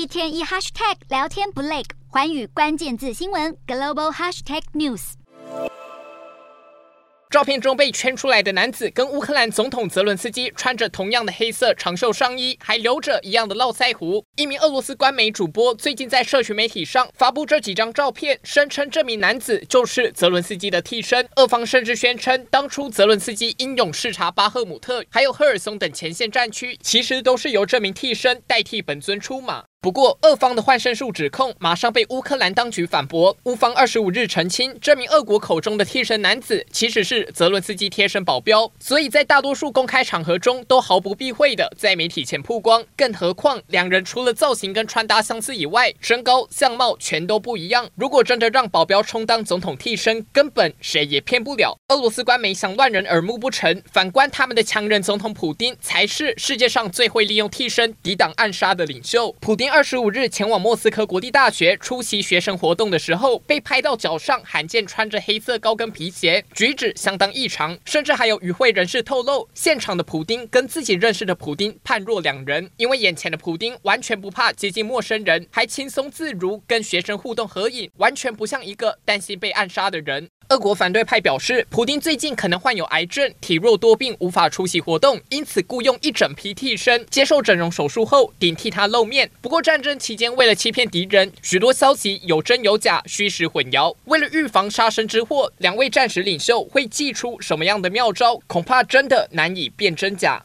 一天一 hashtag 聊天不累，寰宇关键字新闻 global hashtag news。照片中被圈出来的男子跟乌克兰总统泽伦斯基穿着同样的黑色长袖上衣，还留着一样的络腮胡。一名俄罗斯官媒主播最近在社群媒体上发布这几张照片，声称这名男子就是泽伦斯基的替身。俄方甚至宣称，当初泽伦斯基英勇视察巴赫姆特，还有赫尔松等前线战区，其实都是由这名替身代替本尊出马。不过，俄方的换身术指控马上被乌克兰当局反驳。乌方二十五日澄清，这名俄国口中的替身男子其实是泽伦斯基贴身保镖，所以在大多数公开场合中都毫不避讳的在媒体前曝光。更何况，两人除了造型跟穿搭相似以外，身高、相貌全都不一样。如果真的让保镖充当总统替身，根本谁也骗不了。俄罗斯官媒想乱人耳目不成，反观他们的强人总统普丁，才是世界上最会利用替身抵挡暗杀的领袖。普丁。二十五日前往莫斯科国立大学出席学生活动的时候，被拍到脚上罕见穿着黑色高跟皮鞋，举止相当异常。甚至还有与会人士透露，现场的普丁跟自己认识的普丁判若两人，因为眼前的普丁完全不怕接近陌生人，还轻松自如跟学生互动合影，完全不像一个担心被暗杀的人。俄国反对派表示，普丁最近可能患有癌症，体弱多病，无法出席活动，因此雇佣一整批替身，接受整容手术后顶替他露面。不过战争期间，为了欺骗敌人，许多消息有真有假，虚实混淆。为了预防杀身之祸，两位战时领袖会祭出什么样的妙招？恐怕真的难以辨真假。